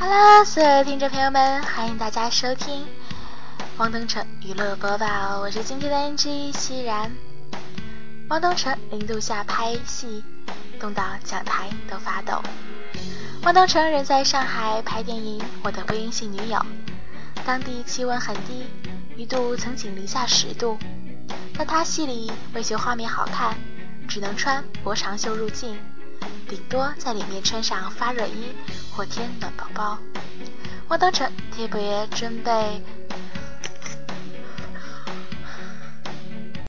Hello，所有的听众朋友们，欢迎大家收听汪东城娱乐播报，我是今天的 NG 西然。汪东城零度下拍戏，冻到讲台都发抖。汪东城人在上海拍电影《我的微阴性女友》，当地气温很低，一度曾仅零下十度，但他戏里为求画面好看，只能穿薄长袖入镜。顶多在里面穿上发热衣天暖宝宝，我都趁替补爷准备。